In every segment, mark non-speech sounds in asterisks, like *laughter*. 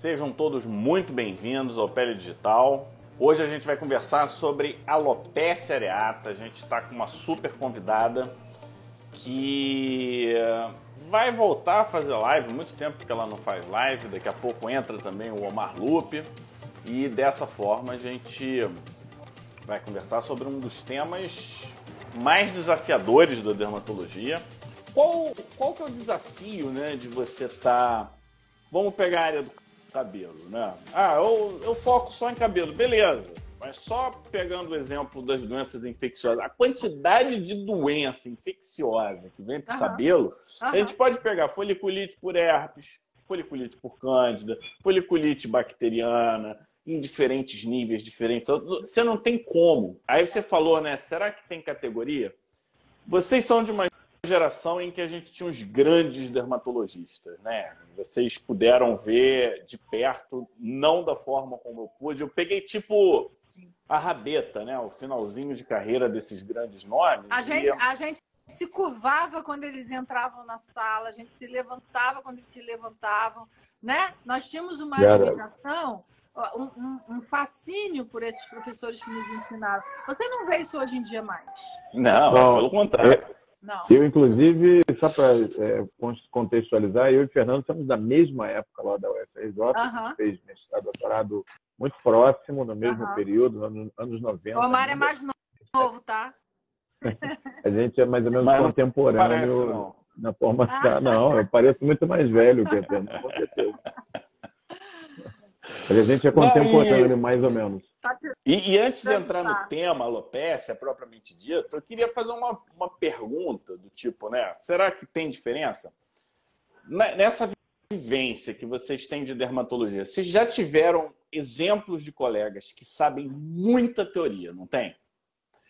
Sejam todos muito bem-vindos ao Pele Digital. Hoje a gente vai conversar sobre alopecia areata. A gente está com uma super convidada que vai voltar a fazer live. Muito tempo que ela não faz live. Daqui a pouco entra também o Omar Lupe. E dessa forma a gente vai conversar sobre um dos temas mais desafiadores da dermatologia. Qual, qual que é o desafio né, de você estar... Tá... Vamos pegar a área do cabelo, né? Ah, eu, eu foco só em cabelo, beleza. Mas só pegando o exemplo das doenças infecciosas, a quantidade de doença infecciosa que vem para o cabelo, a gente pode pegar foliculite por herpes, foliculite por cândida, foliculite bacteriana, em diferentes níveis, diferentes. Você não tem como. Aí você falou, né? Será que tem categoria? Vocês são de uma geração em que a gente tinha uns grandes dermatologistas, né? Vocês puderam ver de perto, não da forma como eu pude. Eu peguei tipo a rabeta, né? O finalzinho de carreira desses grandes nomes. A gente, a gente se curvava quando eles entravam na sala, a gente se levantava quando eles se levantavam, né? Nós tínhamos uma admiração, um, um, um, fascínio por esses professores que nos ensinaram. Você não vê isso hoje em dia mais? Não, não pelo contrário. Não. Eu, inclusive, só para é, contextualizar, eu e o Fernando somos da mesma época lá da UFRJ, uhum. fez mestrado, doutorado muito próximo, no mesmo uhum. período, anos, anos 90. O Omar é mais novo, tá? *laughs* A gente é mais ou menos Mas contemporâneo parece, na formação. Ah. Não, eu pareço muito mais velho que o Fernando, com certeza. A gente é contemporâneo, Não, e... mais ou menos. E, e, antes de entrar no tema alopecia propriamente dito, eu queria fazer uma, uma pergunta do tipo, né? Será que tem diferença? Nessa vivência que vocês têm de dermatologia, vocês já tiveram exemplos de colegas que sabem muita teoria, não tem?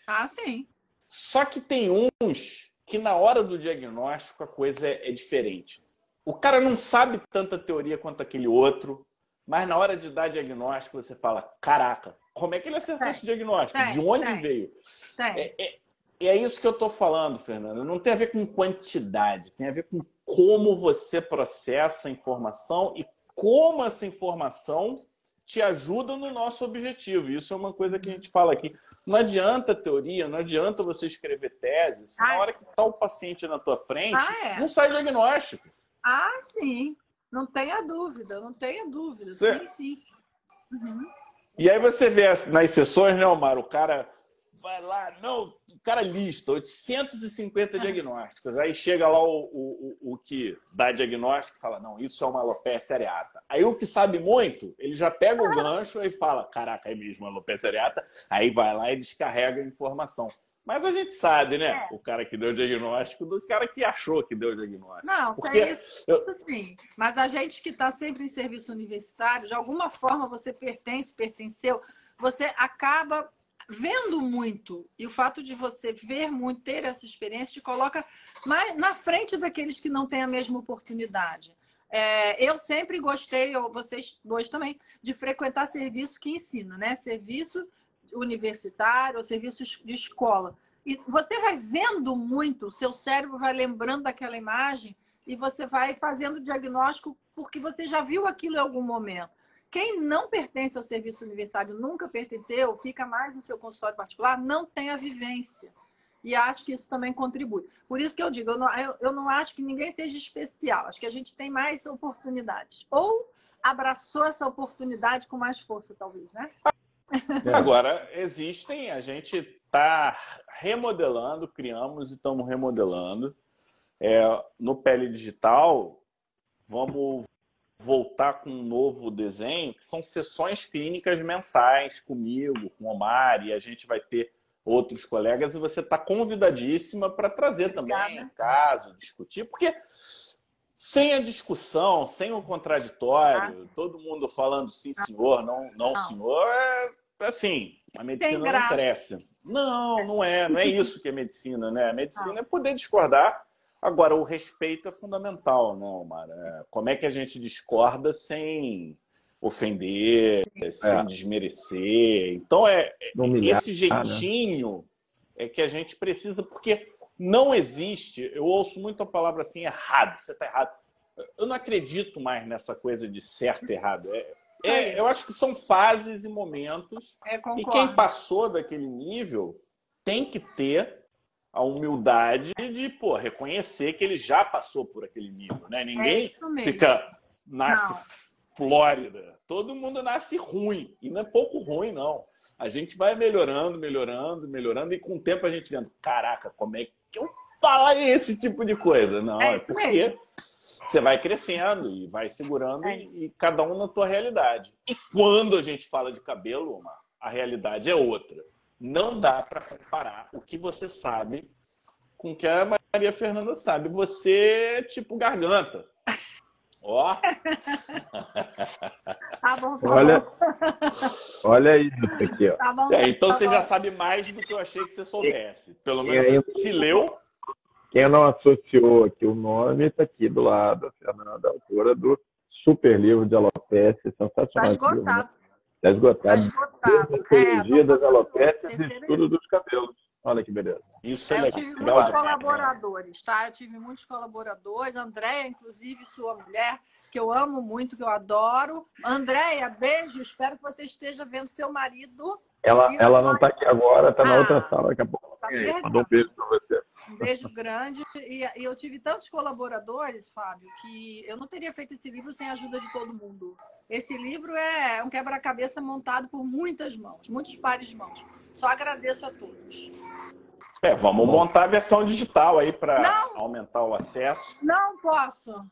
Ah, sim. Só que tem uns que na hora do diagnóstico a coisa é, é diferente. O cara não sabe tanta teoria quanto aquele outro, mas na hora de dar diagnóstico você fala, caraca, como é que ele acertou esse diagnóstico? de onde veio? É, é, é, isso que eu estou falando, Fernando. Não tem a ver com quantidade, tem a ver com como você processa a informação e como essa informação te ajuda no nosso objetivo. Isso é uma coisa que a gente fala aqui. Não adianta teoria, não adianta você escrever tese, se na hora que está o paciente na tua frente, ah, é. não sai diagnóstico. Ah, sim. Não tenha dúvida, não tenha dúvida. Sim, sim. Uhum. E aí você vê nas sessões, né, Omar, o cara vai lá, não, o cara lista 850 ah. diagnósticos. Aí chega lá o, o, o, que dá diagnóstico e fala, não, isso é uma alopecia areata. Aí o que sabe muito, ele já pega o gancho e fala, caraca, é mesmo alopecia areata. Aí vai lá e descarrega a informação. Mas a gente sabe, né? É. O cara que deu o diagnóstico do cara que achou que deu o diagnóstico. Não, Porque é isso, eu... sim. Mas a gente que está sempre em serviço universitário, de alguma forma você pertence, pertenceu, você acaba vendo muito. E o fato de você ver muito, ter essa experiência, te coloca mais na frente daqueles que não têm a mesma oportunidade. É, eu sempre gostei, vocês dois também, de frequentar serviço que ensina, né? Serviço universitário ou serviço de escola. E você vai vendo muito, o seu cérebro vai lembrando daquela imagem e você vai fazendo diagnóstico porque você já viu aquilo em algum momento. Quem não pertence ao serviço universitário, nunca pertenceu, fica mais no seu consultório particular, não tem a vivência. E acho que isso também contribui. Por isso que eu digo, eu não, eu, eu não acho que ninguém seja especial. Acho que a gente tem mais oportunidades. Ou abraçou essa oportunidade com mais força, talvez, né? É. Agora, existem, a gente está remodelando, criamos e estamos remodelando. É, no Pele Digital, vamos voltar com um novo desenho, que são sessões clínicas mensais comigo, com o Omar, e a gente vai ter outros colegas, e você está convidadíssima para trazer também caso, discutir, porque sem a discussão, sem o contraditório, ah. todo mundo falando sim, senhor, não, não, não. senhor, é assim, a medicina não cresce. Não, não é, não é *laughs* isso que é medicina, né? A medicina ah. é poder discordar. Agora, o respeito é fundamental, né, Omar? É, como é que a gente discorda sem ofender, é. sem desmerecer? Então, é, Humilhar, esse né? jeitinho né? é que a gente precisa, porque não existe, eu ouço muito a palavra assim, errado, você está errado. eu não acredito mais nessa coisa de certo e errado. É, é, eu acho que são fases e momentos. É, e quem passou daquele nível tem que ter a humildade de pô, reconhecer que ele já passou por aquele nível. Né? Ninguém é fica, nasce não. Flórida. Todo mundo nasce ruim. E não é pouco ruim, não. A gente vai melhorando, melhorando, melhorando. E com o tempo a gente vendo, caraca, como é que eu falo esse tipo de coisa? Não, é, é porque mesmo. Você vai crescendo e vai segurando é. e, e, cada um na tua realidade. E quando a gente fala de cabelo, uma, a realidade é outra. Não dá para comparar o que você sabe com o que a Maria Fernanda sabe. Você é tipo garganta. Ó. *laughs* Tá bom, tá olha, olha isso aqui, ó. Tá bom, é, então tá você bom. já sabe mais do que eu achei que você soubesse. Pelo menos aí, se leu. Quem não associou aqui o nome está aqui do lado, a Fernanda, autora do super livro de alopecia, sensacional. Está esgotado. Está esgotado. Está esgotado. É, das alopécias e estudo dos cabelos. Olha que beleza. Isso é, é eu legal. tive muitos colaboradores, tá? Eu tive muitos colaboradores. Andréia, inclusive, sua mulher, que eu amo muito, que eu adoro. Andréia, beijo. Espero que você esteja vendo seu marido. Ela, ela não está aqui agora, está ah, na outra sala. Daqui a pouco. Tá Mandou um beijo para você. Um beijo grande. E, e, eu tive tantos colaboradores, Fábio, que eu não teria feito esse livro sem a ajuda de todo mundo. Esse livro é um quebra-cabeça montado por muitas mãos, muitos pares de mãos. Só agradeço a todos. É, vamos montar a versão digital aí para aumentar o acesso. Não posso.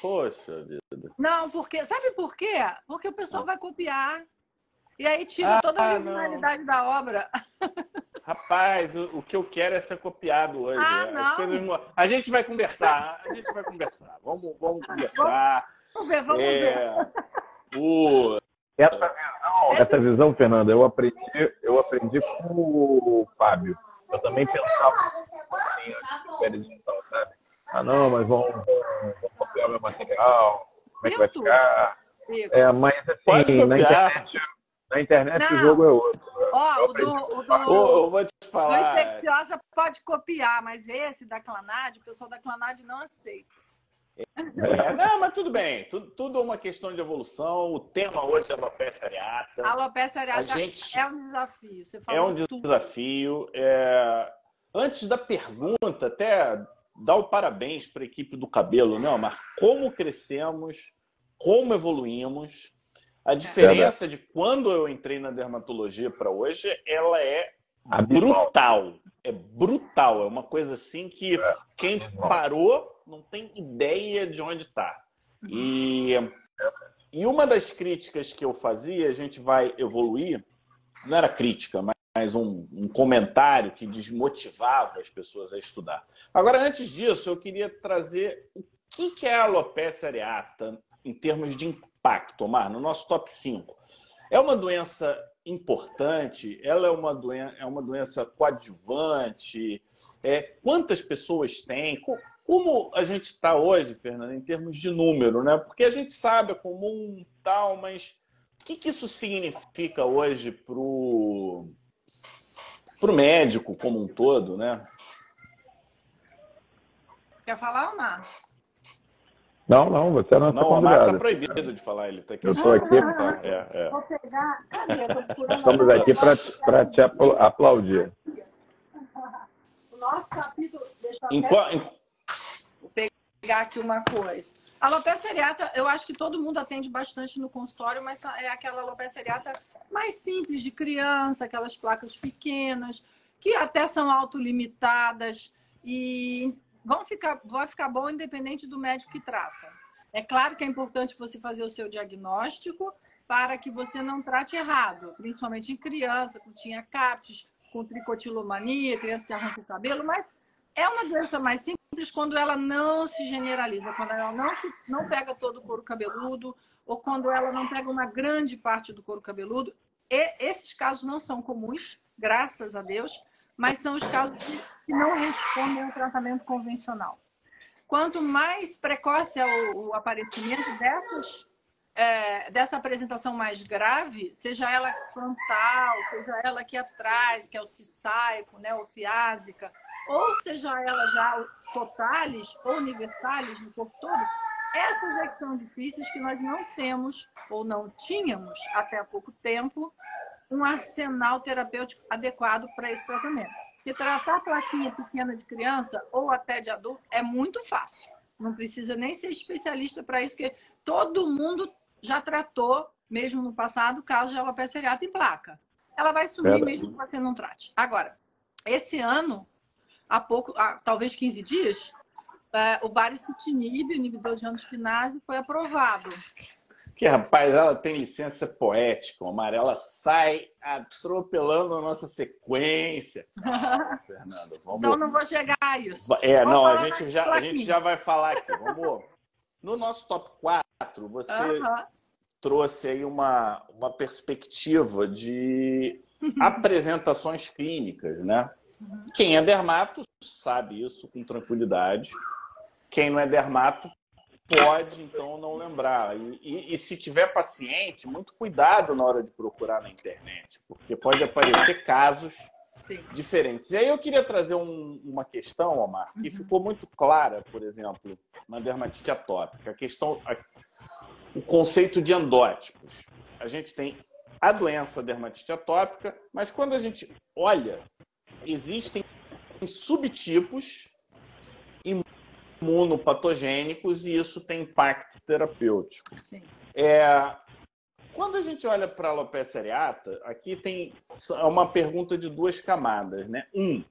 Poxa vida. Não, porque. Sabe por quê? Porque o pessoal vai copiar. E aí tira ah, toda a originalidade da obra. *laughs* Rapaz, o, o, que eu quero é ser copiado hoje. Ah, não. Coisas... A gente vai conversar. A gente vai conversar. Vamos, vamos conversar. Vamos ver, vamos é... ver. O... Essa visão, essa visão, Fernanda, eu aprendi, eu aprendi com o Fábio. Eu também pensava assim, digital, sabe? Ah, não, mas vamos, vamos, copiar meu material, como é que vai ficar? É, mas assim, na internet, na internet o jogo é outro. Ó, o do, o do, oh, vou te falar. do infecciosa pode copiar, mas esse da Clanad, o pessoal da Clanad não aceita. É, não, mas tudo bem. Tudo, tudo é uma questão de evolução. O tema hoje é alopecia areata. A alopecia areata gente... é um desafio. Você é um tudo. desafio. É... Antes da pergunta, até dar o parabéns para a equipe do cabelo, né, Omar? Como crescemos, como evoluímos. A diferença é de quando eu entrei na dermatologia para hoje, ela é brutal. É brutal. É uma coisa assim que é. quem parou não tem ideia de onde está. E, e uma das críticas que eu fazia, a gente vai evoluir, não era crítica, mas um, um comentário que desmotivava as pessoas a estudar. Agora, antes disso, eu queria trazer o que, que é a alopecia areata em termos de impacto, Omar, no nosso top 5. É uma doença importante? Ela é uma doença, é uma doença coadjuvante? É, quantas pessoas têm? Como a gente está hoje, Fernando, em termos de número, né? Porque a gente sabe, é comum tal, mas o que, que isso significa hoje para o médico como um todo, né? Quer falar ou não? Não, você é nossa não, convidada. Não, está proibido de falar, ele está aqui. Eu estou aqui. Ah, é, é. Vou pegar. Estamos aqui para te aplaudir. O nosso capítulo. Deixa eu pegar aqui uma coisa. A alopecia areata, eu acho que todo mundo atende bastante no consultório, mas é aquela alopecia areata mais simples de criança, aquelas placas pequenas, que até são autolimitadas e vão ficar, vai ficar bom independente do médico que trata. É claro que é importante você fazer o seu diagnóstico para que você não trate errado, principalmente em criança, com tinha captes, com tricotilomania, criança que arranca o cabelo, mas é uma doença mais simples quando ela não se generaliza, quando ela não, não pega todo o couro cabeludo ou quando ela não pega uma grande parte do couro cabeludo. E esses casos não são comuns, graças a Deus, mas são os casos que, não respondem ao tratamento convencional. Quanto mais precoce é o, o aparecimento dessas, é, dessa apresentação mais grave, seja ela frontal, seja ela aqui atrás, que é o cisaifo, né, o fiásica, ou seja ela já totalis ou universalis no corpo todo, essas é que são difíceis que nós não temos ou não tínhamos até há pouco tempo um arsenal terapêutico adequado para esse tratamento. Porque tratar plaquinha pequena de criança ou até de adulto é muito fácil. Não precisa nem ser especialista para isso, porque todo mundo já tratou, mesmo no passado, casos de alopecia areata em placa. Ela vai sumir mesmo que você não trate. Agora, esse ano, há pouco, há, talvez 15 dias, é, o baricitinib, inibidor de angiostinase, foi aprovado. Que rapaz, ela tem licença poética, o Amarela sai atropelando a nossa sequência. *laughs* Ah, Fernanda, vamos. Então não vou chegar a isso. É, não, a gente, já, a gente já vai falar aqui. Vamos. No nosso top 4, você uh -huh. trouxe aí uma, uma perspectiva de *laughs* apresentações clínicas, né? Uhum. Quem é dermato sabe isso com tranquilidade. Quem não é dermato pode, então, não lembrar. E, e, e, se tiver paciente, muito cuidado na hora de procurar na internet, porque pode aparecer casos Sim. diferentes. E aí eu queria trazer um, uma questão, Omar, que uhum. ficou muito clara, por exemplo, na dermatite atópica. A questão, a, o conceito de endótipos. A gente tem a doença dermatite atópica, mas quando a gente olha, existem subtipos imunopatogênicos e isso tem impacto terapêutico. Sim. É, quando a gente olha para a alopecia areata, aqui tem uma pergunta de duas camadas, né? Um,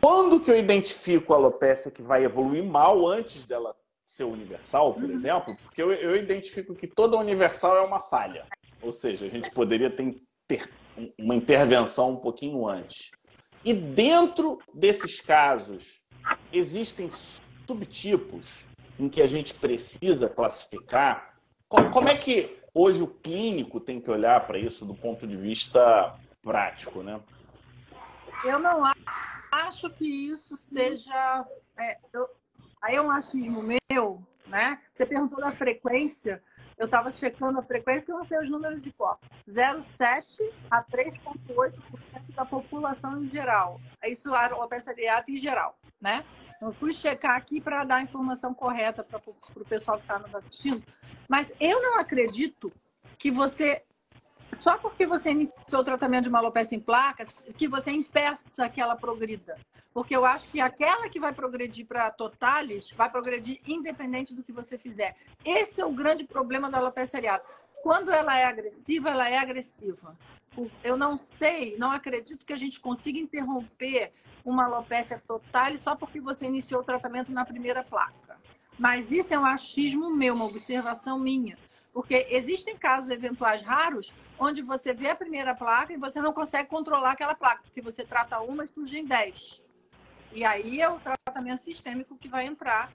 quando que eu identifico a alopecia que vai evoluir mal antes dela ser universal, por uhum. exemplo? Porque eu, eu, identifico que toda universal é uma falha. Ou seja, a gente poderia ter, ter uma intervenção um pouquinho antes. E dentro desses casos existem subtipos em que a gente precisa classificar. Como é que hoje o clínico tem que olhar para isso do ponto de vista prático, né? Eu não acho que isso seja. É, eu, aí é um achismo meu, né? Você perguntou da frequência eu estava checando a frequência e não sei os números de cor. 0,7 a 3,8% da população em geral. Isso a areata em geral, né? Eu fui checar aqui para dar a informação correta para o pessoal que está nos assistindo. Mas eu não acredito que você só porque você iniciou o tratamento de uma alopecia em placas, que você impeça que ela progrida. Porque eu acho que aquela que vai progredir para totalis vai progredir independente do que você fizer. Esse é o grande problema da alopecia areata. Quando ela é agressiva, ela é agressiva. Eu não sei, não acredito que a gente consiga interromper uma alopecia totalis só porque você iniciou o tratamento na primeira placa. Mas isso é um achismo meu, uma observação minha. Porque existem casos eventuais raros onde você vê a primeira placa e você não consegue controlar aquela placa, porque você trata uma e surge em 10. E aí é o tratamento sistêmico que vai entrar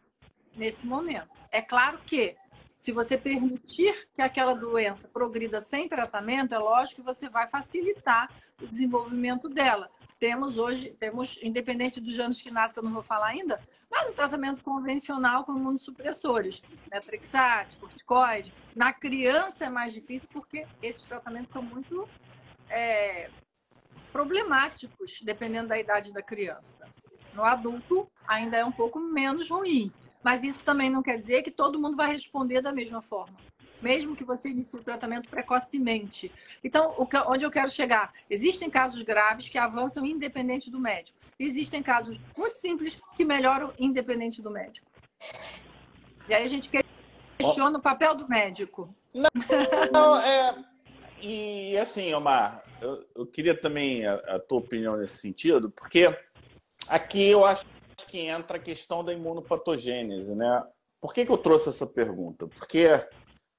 nesse momento. É claro que se você permitir que aquela doença progrida sem tratamento, é lógico que você vai facilitar o desenvolvimento dela. Temos hoje, temos, independente dos anos nascem, que eu não vou falar ainda, mas o tratamento convencional com imunossupressores, metrixate, corticoide. Na criança é mais difícil porque esses tratamentos são muito é, problemáticos, dependendo da idade da criança. No adulto, ainda é um pouco menos ruim. Mas isso também não quer dizer que todo mundo vai responder da mesma forma mesmo que você inicie o tratamento precocemente. Então, onde eu quero chegar? Existem casos graves que avançam independente do médico. Existem casos muito simples que melhoram independente do médico. E aí a gente questiona o papel do médico. Não, não é... E assim, Omar, eu, eu queria também a, a tua opinião nesse sentido, porque aqui eu acho que entra a questão da imunopatogênese, né? Por que, que eu trouxe essa pergunta? Porque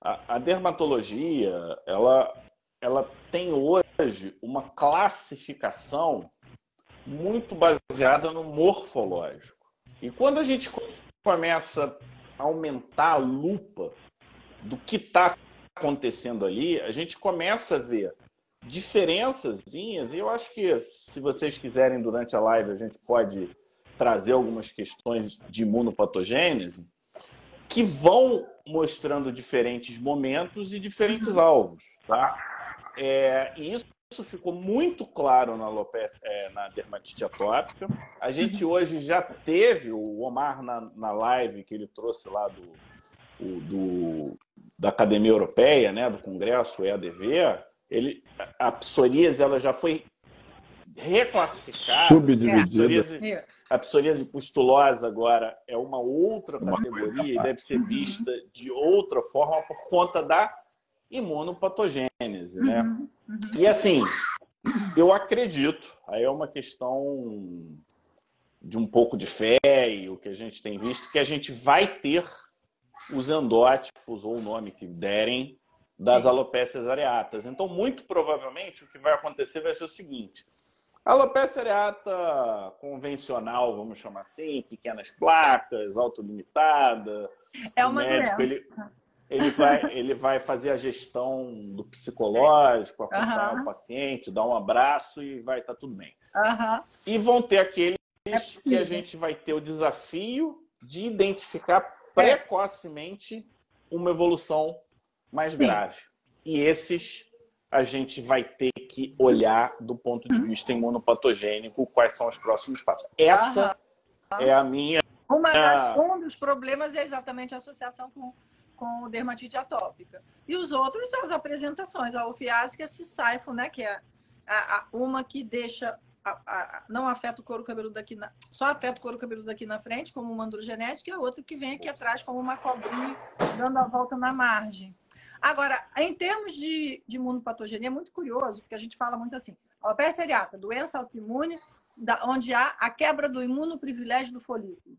a, dermatologia, ela, ela tem hoje uma classificação muito baseada no morfológico. E quando a gente começa a aumentar a lupa do que está acontecendo ali, a gente começa a ver diferenças, e eu acho que se vocês quiserem durante a live a gente pode trazer algumas questões de imunopatogênese, que vão mostrando diferentes momentos e diferentes uhum. alvos, tá? É, e isso isso ficou muito claro na, alopecia, é, na dermatite atópica. A gente hoje já teve o Omar na, na live que ele trouxe lá do, do, da Academia Europeia, né, do Congresso EADV, ele, a psoríase ela já foi reclassificada. A psoríase, a psoríase pustulosa agora é uma outra categoria e deve ser vista de outra forma por conta da imunopatogênese, né? Uhum, uhum. E assim, eu acredito, aí é uma questão de um pouco de fé e o que a gente tem visto, que a gente vai ter os endótipos, ou o nome que derem, das alopécias areatas. Então, muito provavelmente, o que vai acontecer vai ser o seguinte. A alopecia areata convencional, vamos chamar assim, pequenas placas, autolimitada. É uma o médico, ele, ele vai, *laughs* ele vai fazer a gestão do psicológico, acompanhar uhum. o paciente, dar um abraço e vai estar tá tudo bem. Uhum. E vão ter aqueles é que a gente vai ter o desafio de identificar é. precocemente uma evolução mais Sim. grave. E esses a gente vai ter que olhar do ponto de uhum. vista imunopatogênico quais são os próximos passos. Essa é a minha. Uma, um dos problemas é exatamente a associação com com dermatite atópica. E os outros são as apresentações, a ofiásica sifo, né, que é a, a, uma que deixa a, não afeta o couro cabeludo aqui na, só afeta o couro cabeludo aqui na frente, como uma androgenética, e a outra que vem aqui atrás como uma cobrinha dando a volta na margem. Agora, em termos de, de imunopatogenia, é muito curioso, porque a gente fala muito assim, alopecia areata, doença autoimune, da, onde há a quebra do imunoprivilégio do folículo.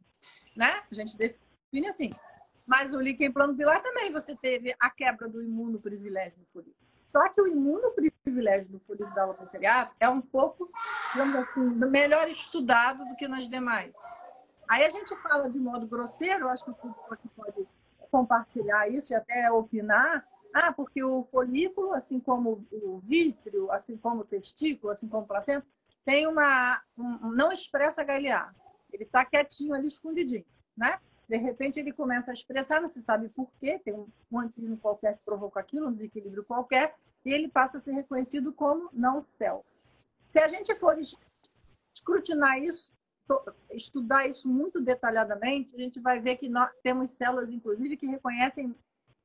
Né? A gente define assim, mas o líquen plano pilar também você teve a quebra do imunoprivilégio do folículo. Só que o imunoprivilégio do folículo da alopecia é um pouco, assim, melhor estudado do que nas demais. Aí a gente fala de modo grosseiro, acho que o público pode compartilhar isso e até opinar. Ah, porque o folículo, assim como o vítreo, assim como o testículo, assim como o placenta, tem uma. Um, não expressa HLA. Ele está quietinho ali, escondidinho, né? De repente ele começa a expressar, não se sabe por quê, tem um, antígeno qualquer que provoca aquilo, um desequilíbrio qualquer, e ele passa a ser reconhecido como não self. Se a gente for escrutinar isso, estudar isso muito detalhadamente, a gente vai ver que nós temos células, inclusive, que reconhecem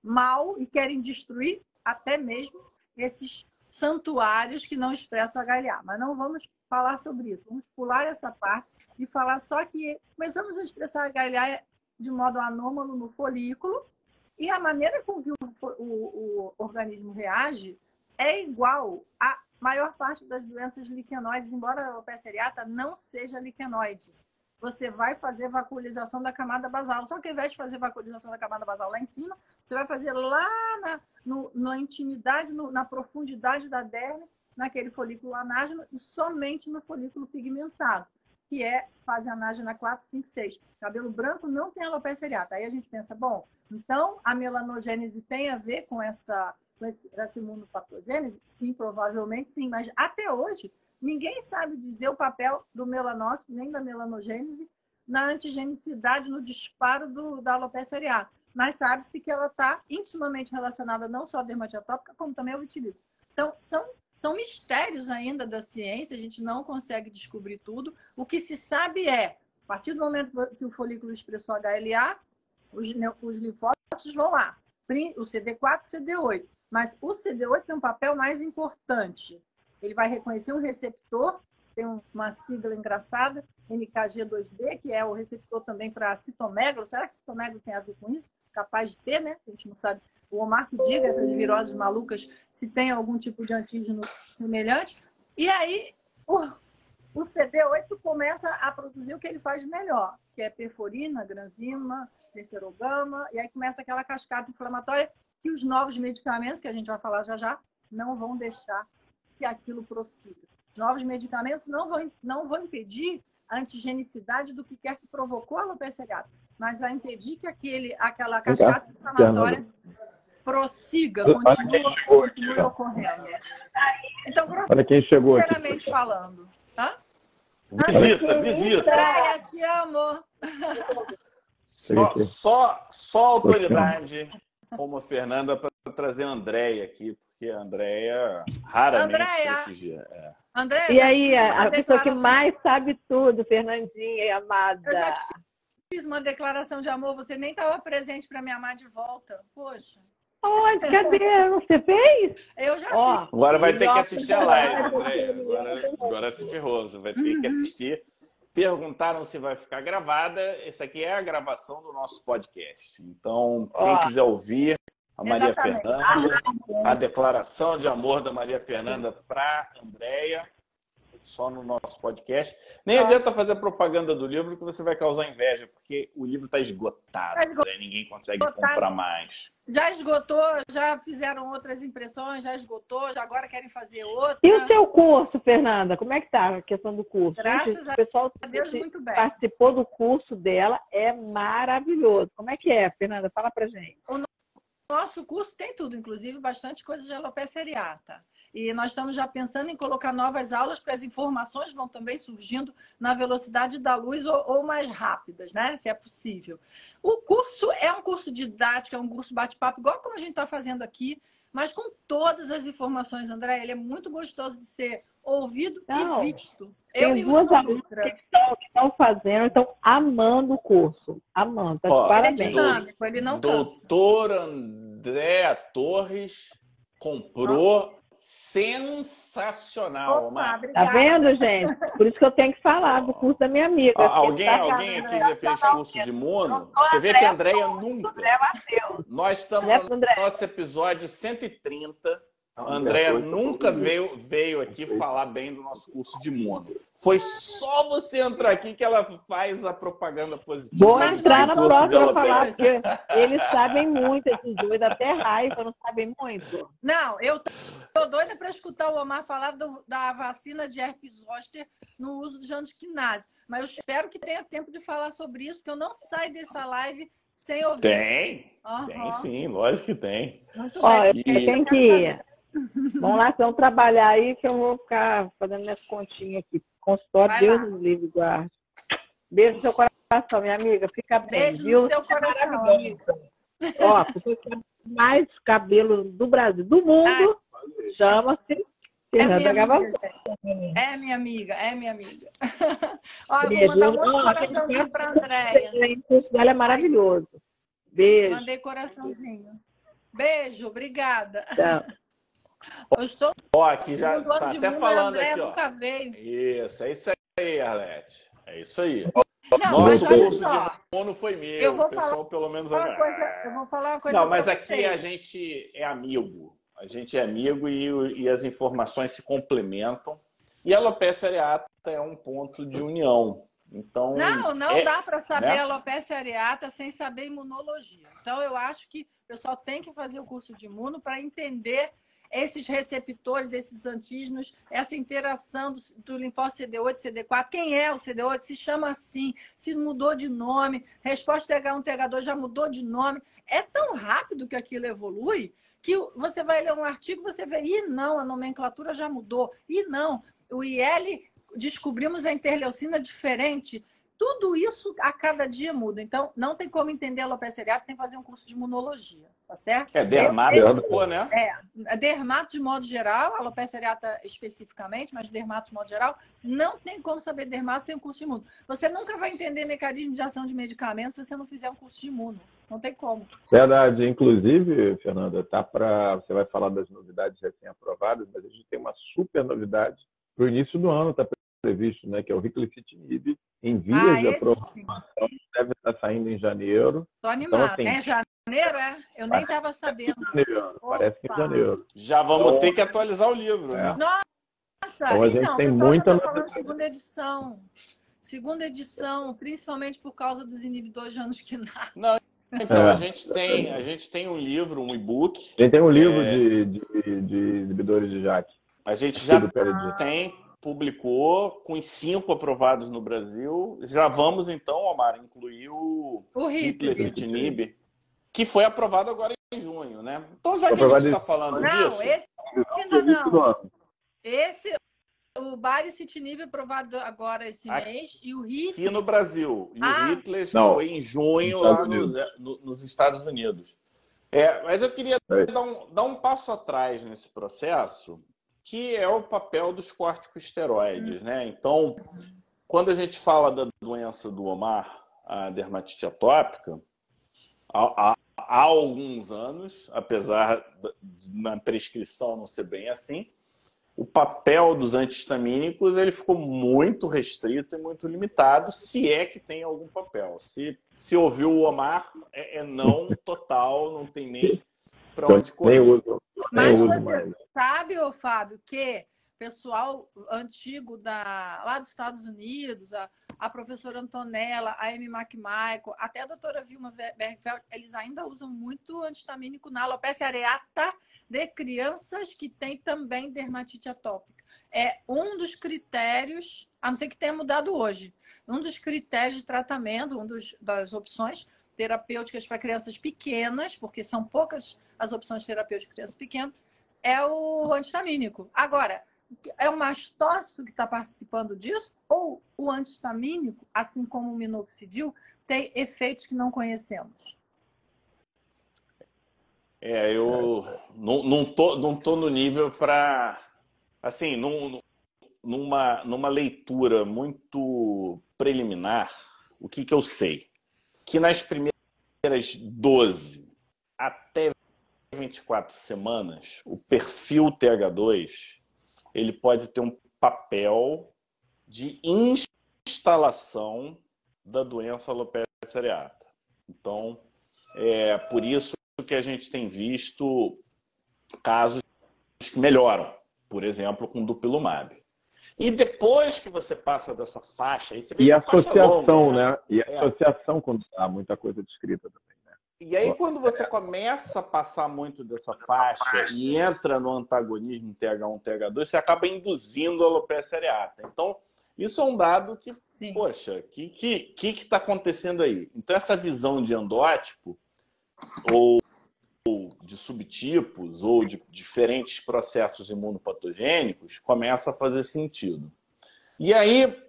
mal e querem destruir até mesmo esses santuários que não expressam HLA. Mas não vamos falar sobre isso. Vamos pular essa parte e falar só que começamos a expressar HLA de modo anômalo no folículo e a maneira com que o, o, o organismo reage é igual à maior parte das doenças liquenoides, embora a alopecia não seja liquenoide. Você vai fazer vacuolização da camada basal. Só que ao invés de fazer vacuolização da camada basal lá em cima, você vai fazer lá na, no, na intimidade, no, na profundidade da derme, naquele folículo anágeno e somente no folículo pigmentado que é fase anágena 4, 5, 6. Cabelo branco não tem alopecia areata. Aí a gente pensa, bom, então a melanogênese tem a ver com essa, com essa imunopatogênese? Sim, provavelmente sim. Mas até hoje, ninguém sabe dizer o papel do melanócito nem da melanogênese na antigenicidade, no disparo do, da alopecia areata. Mas sabe-se que ela está intimamente relacionada não só à dermatite atópica, como também ao vitiligo. Então, são são mistérios ainda da ciência, a gente não consegue descobrir tudo. O que se sabe é, a partir do momento que o folículo expressou HLA, os, os linfócitos vão lá. O CD4 e CD8. Mas o CD8 tem um papel mais importante. Ele vai reconhecer um receptor, tem uma sigla engraçada, NKG2D, que é o receptor também para citomegalo. Será que citomegalo tem a ver com isso? Capaz de ter, né? A gente não sabe o Omar que diga essas viroses malucas se tem algum tipo de antígeno semelhante. E aí o, o CD8 começa a produzir o que ele faz melhor, que é perforina, granzima, testerogama, e aí começa aquela cascata inflamatória que os novos medicamentos, que a gente vai falar já já, não vão deixar que aquilo prossiga. Novos medicamentos não vão, não vão impedir a antigenicidade do que quer que provocou a alopecia areata, mas vai impedir que aquele, aquela cascata inflamatória prossiga, continue, continue ocorrendo. Então, Olha quem chegou aqui. falando. Hã? Visita, visita. Praia, te amo. Só, só, só autoridade. como a Fernanda para trazer a Andréia aqui, porque a Andréia raramente Andréia, prestigia. É. Andréia, e aí, a, a pessoa que mais sabe tudo, Fernandinha, amada. Eu já fiz uma declaração de amor, você nem estava presente para me amar de volta. Poxa. Onde? Cadê? Você fez? Eu já oh, fiz. Agora vai ter que assistir a live, Andréia. Agora, agora se ferrou, você vai ter que assistir. Perguntaram se vai ficar gravada. Essa aqui é a gravação do nosso podcast. Então, quem oh. quiser ouvir, a Maria Exatamente. Fernanda, a declaração de amor da Maria Fernanda para Andréia, só no nosso podcast. Nem adianta fazer propaganda do livro que você vai causar inveja, porque o livro está esgotado, tá esgotado. Né? ninguém consegue esgotado. comprar mais. Já esgotou, já fizeram outras impressões, já esgotou, já agora querem fazer outra. E o seu curso, Fernanda? Como é que tá a questão do curso? Graças Gente, o pessoal a Deus, muito bem. participou do curso dela, é maravilhoso. Como é que é, Fernanda? Fala pra gente. O nosso curso tem tudo, inclusive bastante coisa de alopecia areata. E nós estamos já pensando em colocar novas aulas, porque as informações vão também surgindo na velocidade da luz ou, ou mais rápidas, né? Se é possível. O curso é um curso didático, é um curso bate-papo, igual como a gente está fazendo aqui, mas com todas as informações, André. Ele é muito gostoso de ser ouvido Não, e visto. Eu tem duas alunas que estão, que estão fazendo, estão amando o curso. Amando. Tá Ó, parabéns. Ele, é dinâmico, ele não Doutor André Torres comprou sensacional, Opa, Tá vendo, gente? Por isso que eu tenho que falar do curso da minha amiga. alguém tá alguém aqui já fez curso de mono? Você vê que a Andréia nunca. Nós estamos no nosso episódio 130 a Andréia nunca veio, veio aqui falar bem do nosso curso de mono. Foi só você entrar aqui que ela faz a propaganda positiva. Vou entrar na próxima falar, porque eles sabem muito, esses dois, até raiva, não sabem muito. Não, eu tô doida para escutar o Omar falar do, da vacina de herpes zoster no uso de antiquinase. Mas eu espero que tenha tempo de falar sobre isso, porque eu não saio dessa live sem ouvir. Tem, uhum. tem sim, lógico que tem. Olha, e... tem que *laughs* Vamos lá, então, trabalhar aí que eu vou ficar fazendo minhas continhas aqui. Consultório, Vai Deus nos livre, guarde. Beijo no seu coração, minha amiga. Fica bem, Beijo viu? no seu coração, amiga. Ó, mais cabelo do Brasil, do mundo, chama-se é minha, amiga. é minha amiga, é minha amiga. Ó, vou mandar um monte de coraçãozinho para a Andréia. O curso dela é maravilhoso. Beijo. Mandei coraçãozinho. Beijo, obrigada. Tchau. *laughs* Eu estou. Ó, aqui já tá até falando aqui, ó. Isso, é isso aí, Arlete. É isso aí. Não, Nosso curso de mono foi meu. Eu vou pessoal, falar, pelo menos. Uma coisa, eu vou falar uma coisa. Não, mas aqui a gente é amigo. A gente é amigo e, e as informações se complementam. E a alopecia areata é um ponto de união. Então, não, não é, dá para saber né? alopecia areata sem saber imunologia. Então, eu acho que o pessoal tem que fazer o curso de imuno para entender esses receptores, esses antígenos, essa interação do, do linfócito CD8 e CD4. Quem é o CD8? Se chama assim, se mudou de nome, resposta TH1, TH2 já mudou de nome. É tão rápido que aquilo evolui que você vai ler um artigo, você vê, e não, a nomenclatura já mudou, e não, o IL descobrimos a interleucina diferente. Tudo isso a cada dia muda. Então, não tem como entender a alopecia areata sem fazer um curso de imunologia tá certo? É dermato, né? É, dermato de modo geral, alopecia areata especificamente, mas dermato de modo geral, não tem como saber dermato sem um curso de imuno. Você nunca vai entender mecanismo de ação de medicamentos se você não fizer um curso de imuno. Não tem como. Verdade. Inclusive, Fernanda, tá para você vai falar das novidades recém-aprovadas, mas a gente tem uma super novidade para o início do ano, tá previsto, né, que é o Riclifitinib, em vias ah, de aprovação, deve estar saindo em janeiro. Estou animada, então, assim, é janeiro, é? Eu nem estava sabendo. Janeiro, parece que em janeiro. Já vamos então, ter que atualizar o livro, né? Nossa! Então, a gente então, tem muita tá segunda edição. Segunda edição, principalmente por causa dos inibidores de anos que Não, então, é. a, gente tem, a gente tem um livro, um e-book. A gente tem um livro é... de, de, de inibidores de JAK. A gente já tem publicou com os cinco aprovados no Brasil. Já vamos, então, Omar, incluir o, o Hitler que foi aprovado agora em junho, né? Então, já que a gente está falando não, disso... Esse ainda não. Esse, o Baricitinib aprovado agora esse Aqui, mês e o Hitler... Aqui no Brasil. E ah, o Hitler foi em junho lá nos, nos Estados Unidos. É, mas eu queria dar um, dar um passo atrás nesse processo, que é o papel dos corticosteroides, né? Então, quando a gente fala da doença do Omar, a dermatite atópica, há, há, alguns anos, apesar na prescrição não ser bem assim, o papel dos antihistamínicos ele ficou muito restrito e muito limitado, se é que tem algum papel. Se, se ouviu o Omar, é, é não total, não tem nem para onde correr. Mas você sabe, ô Fábio, que pessoal antigo da, lá dos Estados Unidos, a, a professora Antonella, a Amy McMichael, até a doutora Vilma Bergfeld, eles ainda usam muito antihistamínico na alopecia areata de crianças que têm também dermatite atópica. É um dos critérios, a não ser que tenha mudado hoje, um dos critérios de tratamento, um dos, das opções terapêuticas para crianças pequenas, porque são poucas as opções terapêuticas para crianças pequenas, é o antihistamínico. Agora, é o mastócito que está participando disso? Ou o antihistamínico, assim como o minoxidil, tem efeitos que não conhecemos? É, eu não, não, tô, não tô no nível para. Assim, num, numa, numa leitura muito preliminar, o que, que eu sei? Que nas primeiras 12 até 24 semanas, o perfil TH2 ele pode ter um papel de instalação da doença alopecia areata. Então, é por isso que a gente tem visto casos que melhoram, por exemplo, com dupilumab. E depois que você passa dessa faixa... e associação, longa, né? E a é. associação quando há muita coisa descrita também. E aí, quando você começa a passar muito dessa faixa e entra no antagonismo TH1, TH2, você acaba induzindo a alopecia areata. Então, isso é um dado que, Sim. poxa, o que está que, que tá acontecendo aí? Então, essa visão de endótipo, ou de subtipos ou de diferentes processos imunopatogênicos começa a fazer sentido. E aí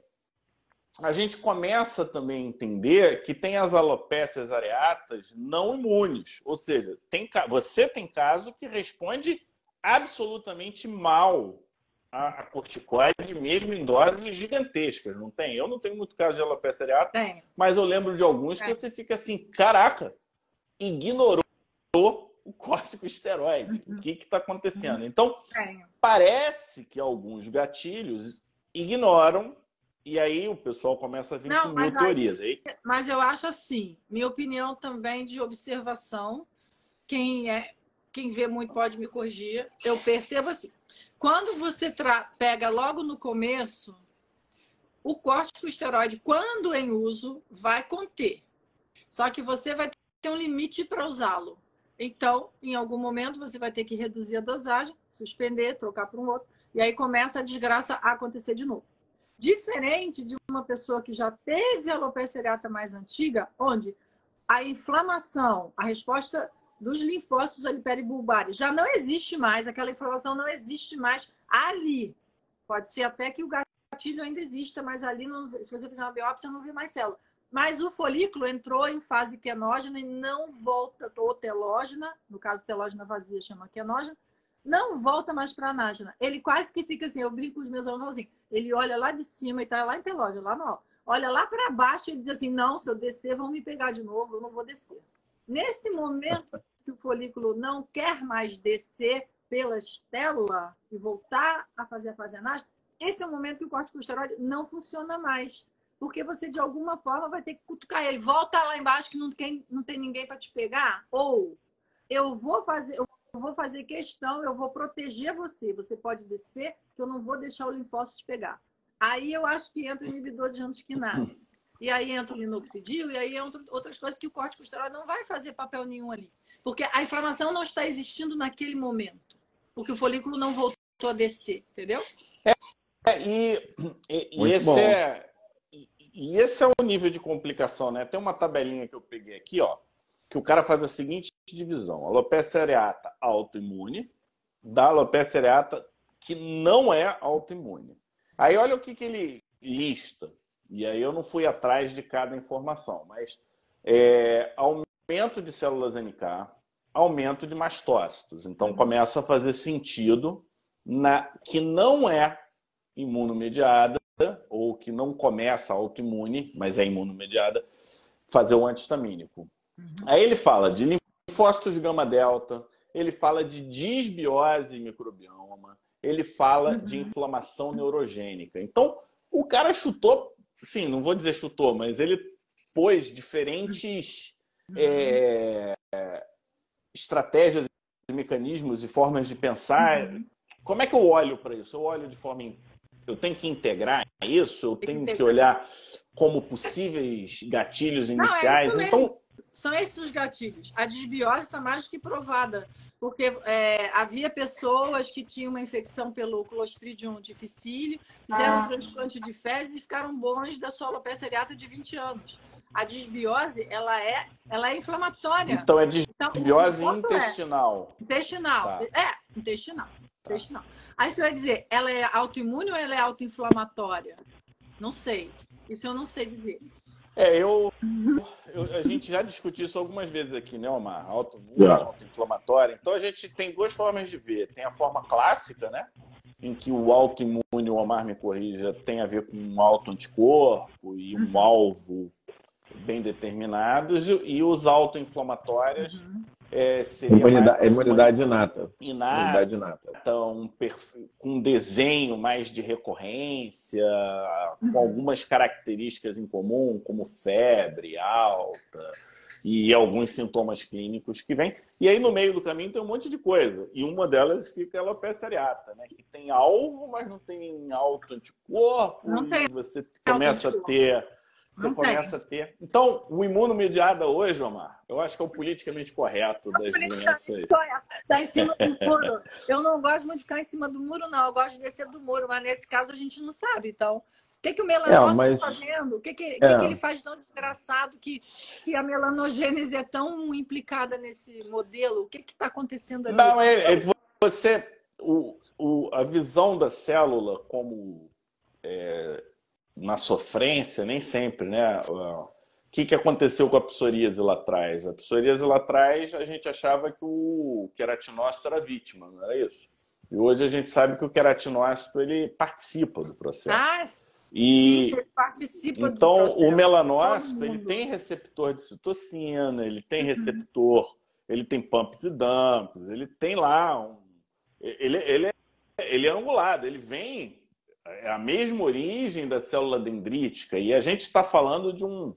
a gente começa também a entender que tem as alopécias areatas não imunes, ou seja, tem, você tem caso que responde absolutamente mal a, corticoide, mesmo em doses gigantescas, não tem? Eu não tenho muito caso de alopecia areata, tem. mas eu lembro de alguns que você fica assim, caraca, ignorou o corticosteroide. Uhum. O que está acontecendo? Então, é. parece que alguns gatilhos ignoram e aí o pessoal começa a vir Não, com mil teorias. Aí, mas eu acho assim, minha opinião também de observação, quem é quem vê muito pode me corrigir. Eu percebo assim, quando você pega logo no começo, o corticosteroide, quando em uso, vai conter. Só que você vai ter um limite para usá-lo. Então, em algum momento, você vai ter que reduzir a dosagem, suspender, trocar para um outro, e aí começa a desgraça a acontecer de novo. Diferente de uma pessoa que já teve alopecia areata mais antiga, onde a inflamação, a resposta dos linfócitos ali peribulbares já não existe mais, aquela inflamação não existe mais ali. Pode ser até que o gatilho ainda exista, mas ali, não, se você fizer uma biópsia, não vê mais célula. Mas o folículo entrou em fase quenógena e não volta, ou telógena, no caso telógena vazia chama quenógena, não volta mais para a anágena. Ele quase que fica assim, eu brinco com os meus alunos assim, ele olha lá de cima e está lá em telógena, lá no Olha lá para baixo e diz assim, não, se eu descer, vão me pegar de novo, eu não vou descer. Nesse momento que o folículo não quer mais descer pela estélula e voltar a fazer a fase anágena, esse é o momento que o corticosteroide não funciona mais porque você de alguma forma vai ter que cutucar ele. Volta lá embaixo que não tem, não tem ninguém para te pegar. Ou eu vou fazer, eu vou fazer questão, eu vou proteger você. Você pode descer, que eu não vou deixar o linfócito te pegar. Aí eu acho que entra o inibidor de antiquinase. E aí entra o minoxidil, e aí entram outras coisas que o corticosteroide não vai fazer papel nenhum ali. Porque a inflamação não está existindo naquele momento. Porque o folículo não voltou a descer, entendeu? É, e, e, e esse bom. é e esse é o nível de complicação, né? Tem uma tabelinha que eu peguei aqui, ó, que o cara faz a seguinte divisão: alopecia areata autoimune, da alopecia areata que não é autoimune. Aí olha o que, que ele lista. E aí eu não fui atrás de cada informação, mas é, aumento de células NK, aumento de mastócitos. Então começa a fazer sentido na que não é imunomediada ou que não começa autoimune, mas é imunomediada, fazer o antihistamínico. Uhum. Aí ele fala de linfócitos gama delta, ele fala de disbiose microbioma, ele fala uhum. de inflamação neurogênica. Então, o cara chutou, sim, não vou dizer chutou, mas ele pôs diferentes uhum. é, estratégias, mecanismos e formas de pensar. Uhum. Como é que eu olho para isso? Eu olho de forma. Eu tenho que integrar isso, eu tenho que olhar como possíveis gatilhos iniciais. Não, é então. São esses os gatilhos. A desbiose está mais do que provada porque é, havia pessoas que tinham uma infecção pelo Clostridium difficile, fizeram ah. um transplante de fezes e ficaram bons da sua alopecia areata de 20 anos. A disbiose, ela é, ela é inflamatória. Então é disbiose então, intestinal. É, intestinal. Tá. É, intestinal. Tá. intestinal. Aí você vai dizer, ela é autoimune ou ela é autoinflamatória? Não sei. Isso eu não sei dizer. É, eu, eu, a gente já discutiu isso algumas vezes aqui, né, Omar? Autoimune, autoinflamatória. Então a gente tem duas formas de ver. Tem a forma clássica, né? Em que o autoimune, o Omar me corrija, tem a ver com um auto-anticorpo e um uhum. alvo bem determinados, e os autoinflamatórios uhum. É, seria imunidade, imunidade inata. Inata, imunidade inata. Então, com desenho mais de recorrência, uhum. com algumas características em comum, como febre alta e alguns sintomas clínicos que vêm. E aí, no meio do caminho, tem um monte de coisa. E uma delas fica a alopecia areata, né? Que tem alvo, mas não tem alto anticorpo. Não tem. você começa a ter você não começa tem. a ter. Então, o imunomediada hoje, Omar, eu acho que é o politicamente correto das doenças. Está em cima do *laughs* muro. Eu não gosto muito de ficar em cima do muro, não. Eu gosto de descer do muro, mas nesse caso a gente não sabe. Então, o que, que o melanócito está é, mas... fazendo? O que, que, é. que, que ele faz tão desgraçado que, que a melanogênese é tão implicada nesse modelo? O que está acontecendo ali? Não, é, é você. O, o, a visão da célula como é, na sofrência, nem sempre, né? O que, que aconteceu com a psoríase lá atrás? A psoríase lá atrás, a gente achava que o queratinócito era vítima, não era isso? E hoje a gente sabe que o queratinócito ele participa do processo. Ah, e participa então do o melanócito ele tem receptor de citocina, ele tem uhum. receptor, ele tem pumps e dumps, ele tem lá um, ele, ele, é, ele é angulado, ele vem é a mesma origem da célula dendrítica e a gente está falando de um,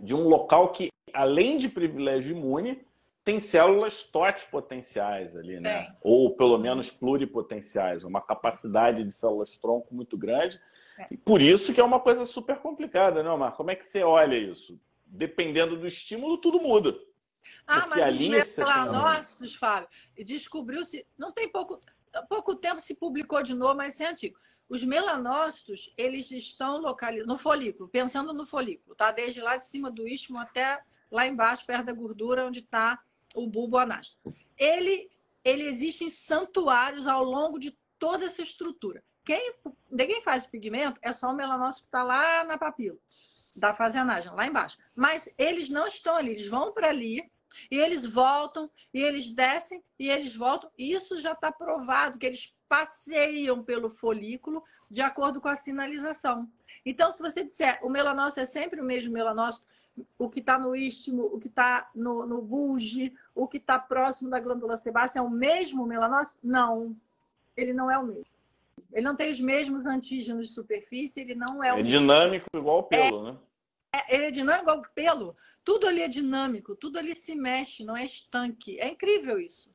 de um local que, além de privilégio imune, tem células totipotenciais ali, né? É. Ou pelo menos pluripotenciais, uma capacidade de células-tronco muito grande. É. E por isso que é uma coisa super complicada, né, Omar? Como é que você olha isso? Dependendo do estímulo, tudo muda. Ah, Porque mas ali os melanócitos. Fábio, descobriu-se... Não tem pouco... Pouco tempo se publicou de novo, mas é antigo os melanócitos, eles estão localizados no folículo, pensando no folículo, tá? Desde lá de cima do istmo até lá embaixo, perto da gordura, onde está o bulbo anástro. Ele, ele existe em santuários ao longo de toda essa estrutura. Quem, ninguém faz pigmento, é só o melanócito que está lá na papila da fase anágena, lá embaixo. Mas eles não estão ali, eles vão para ali, e eles voltam, e eles descem, e eles voltam. Isso já está provado, que eles passeiam pelo folículo de acordo com a sinalização. Então, se você disser o melanócito é sempre o mesmo melanócito, o que está no istmo, o que está no, no bulge, o que está próximo da glândula sebácea é o mesmo melanócito? Não, ele não é o mesmo. Ele não tem os mesmos antígenos de superfície, ele não é o É mesmo. dinâmico igual o pelo, é, né? É, ele é dinâmico igual o pelo. Tudo ali é dinâmico, tudo ali se mexe, não é estanque. É incrível isso.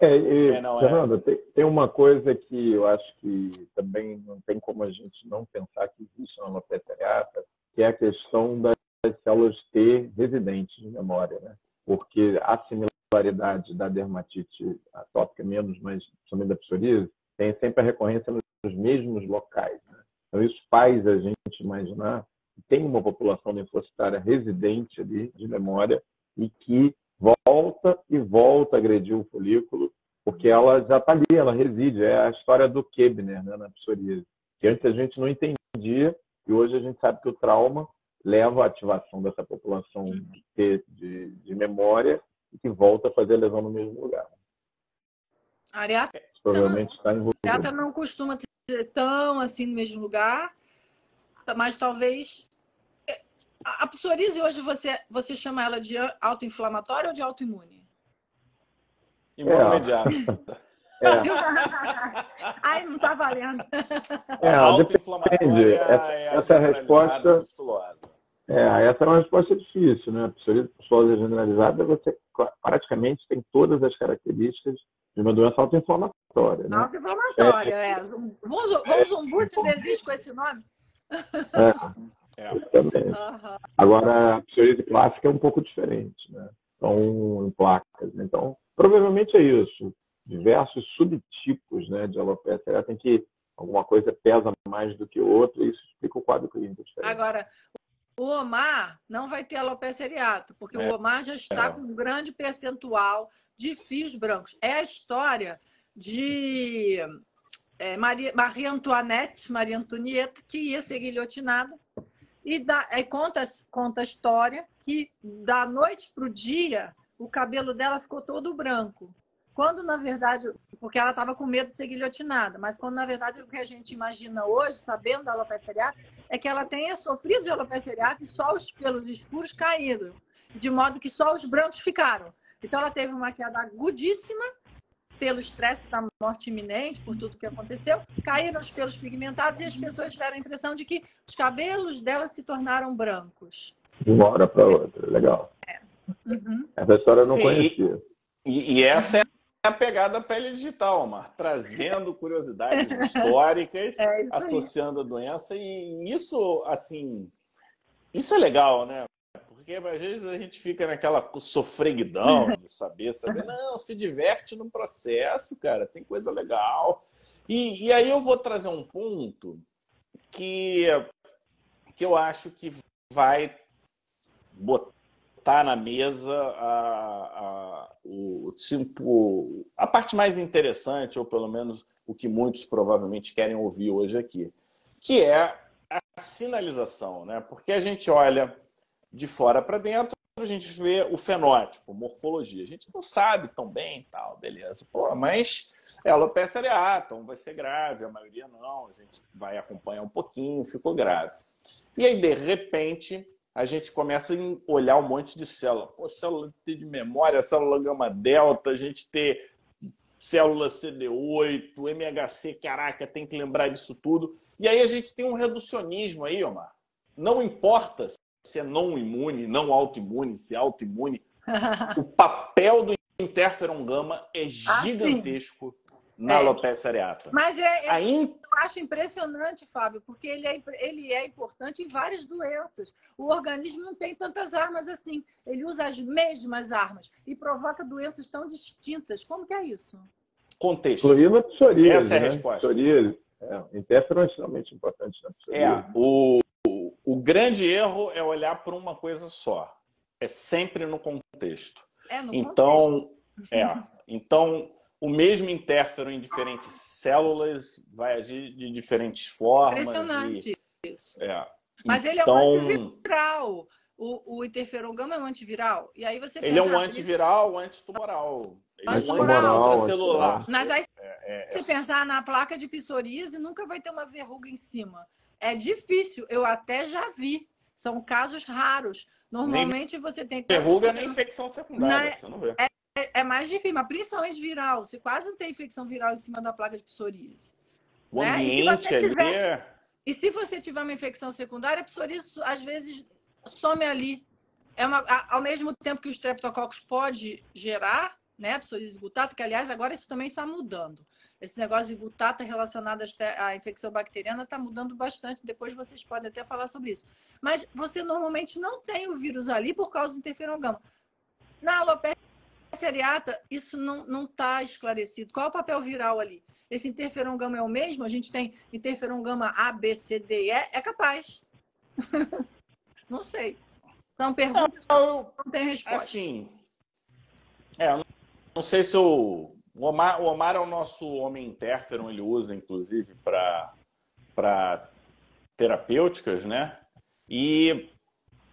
É, e, é, não, é. Fernanda, tem, tem, uma coisa que eu acho que também não tem como a gente não pensar que existe na alopecia areata, que é a questão das células T residentes de memória, né? Porque a similaridade da dermatite atópica menos, mas também da psoríase, tem sempre a recorrência nos mesmos locais. Né? Então isso faz a gente imaginar tem uma população linfocitária residente ali de memória e que volta e volta a agredir o folículo, porque ela já está ali, ela reside. É a história do Kebner né, na psoríase, que antes a gente não entendia e hoje a gente sabe que o trauma leva à ativação dessa população de, de, de memória e que volta a fazer a lesão no mesmo lugar. A areata Isso provavelmente está. A areata não costuma ser tão assim no mesmo lugar, mas talvez é, a psoríase hoje você, você chama ela de autoinflamatória ou de autoimune? Imediato. *laughs* É. Ai, não está valendo. É, depende. Essa, é essa resposta. É, essa é uma resposta difícil, né? A psoríase pustulosa generalizada, você praticamente tem todas as características de uma doença autoinflamatória. Né? Autoinflamatória, é. é. Von existe com esse nome? É, é. Uhum. Agora, a psoríase clássica é um pouco diferente, né? São em placas. Né? Então, provavelmente é isso. Diversos subtipos né, de alopecia tem que alguma coisa pesa mais do que outra e isso explica o quadro clínico diferente. Agora, o Omar não vai ter alopecia areata, porque é. o Omar já está é. com um grande percentual de fios brancos. É a história de é, Maria, Maria Antoinette, Maria Antonieta, que ia ser guilhotinada. E, dá, é, conta, conta a história que da noite para o dia o cabelo dela ficou todo branco. Quando, na verdade, porque ela estava com medo de ser guilhotinada, mas quando, na verdade, o que a gente imagina hoje, sabendo da alopecia areata, é que ela tenha sofrido de alopecia areata e só os pelos escuros caíram, de modo que só os brancos ficaram. Então, ela teve uma queda agudíssima pelo estresse da morte iminente, por tudo que aconteceu, caíram os pelos pigmentados e as pessoas tiveram a impressão de que os cabelos dela se tornaram brancos. De uma hora para outra, legal. Uhum. Essa história eu não Sim. conhecia. E, e, essa é a pegada da pele digital, Omar, trazendo curiosidades *laughs* históricas, é associando a doença, e isso, assim, isso é legal, né? Porque às vezes a gente fica naquela sofreguidão de saber, saber. *laughs* Não, se diverte no processo, cara, tem coisa legal. E, e aí eu vou trazer um ponto que, que eu acho que vai botar na mesa a, a, o tipo, a parte mais interessante, ou pelo menos o que muitos provavelmente querem ouvir hoje aqui, que é a sinalização, né? Porque a gente olha de fora para dentro, a gente vê o fenótipo, morfologia. A gente não sabe tão bem tal, beleza. Pô, mas é alopecia areata, um vai ser grave, a maioria não. A gente vai acompanhar um pouquinho, ficou grave. E aí, de repente, a gente começa a olhar um monte de célula. Pô, célula de memória, célula gama delta, a gente ter célula CD8, MHC, caraca, tem que lembrar disso tudo. E aí a gente tem um reducionismo aí, Omar. Não importa se é não imune, não autoimune, se é autoimune. *laughs* o papel do interferon gama é ah, gigantesco na é. alopecia areata. Mas é, é in... eu acho impressionante, Fábio, porque ele é, ele é importante em várias doenças. O organismo não tem tantas armas assim. Ele usa as mesmas armas e provoca doenças tão distintas. Como que é isso? Contexto. Incluindo a psoríase. Essa é a né? resposta. Psoríase. É, interferon é extremamente importante na psoríase. É, o, o grande erro é olhar para uma coisa só. É sempre no contexto. É no então, contexto. é. Então, o mesmo interferon em diferentes células vai agir de diferentes formas. Impressionante e... isso. É. Mas então... ele é um antiviral. O, o interferon gama é um antiviral. E aí você Ele é um antiviral, antitumoral. Ele antitumoral, é um intracelular. Mas aí, é, é, se é... pensar na placa de psoríase, nunca vai ter uma verruga em cima. É difícil, eu até já vi. São casos raros. Normalmente nem você tem. Verruga nem infecção secundária, você não vê. É, é, é, mais difícil, mas principalmente viral. Você quase não tem infecção viral em cima da placa de psoríase. O né? ambiente e se, tiver... É e se você tiver uma infecção secundária, a psoríase às vezes some ali. É uma, ao mesmo tempo que o streptococcus pode gerar, né, psoríase butata, que aliás agora isso também está mudando. Esse negócio de butata relacionado à infecção bacteriana está mudando bastante. Depois vocês podem até falar sobre isso. Mas você normalmente não tem o vírus ali por causa do interferon gama. Na alopecia areata, isso não está esclarecido. Qual é o papel viral ali? Esse interferon gama é o mesmo? A gente tem interferon gama A, B, C, D e? É capaz. *laughs* não sei. São perguntas que não tem resposta. Assim, é, não sei se o o Omar, o Omar é o nosso homem interferon, ele usa inclusive para terapêuticas, né? E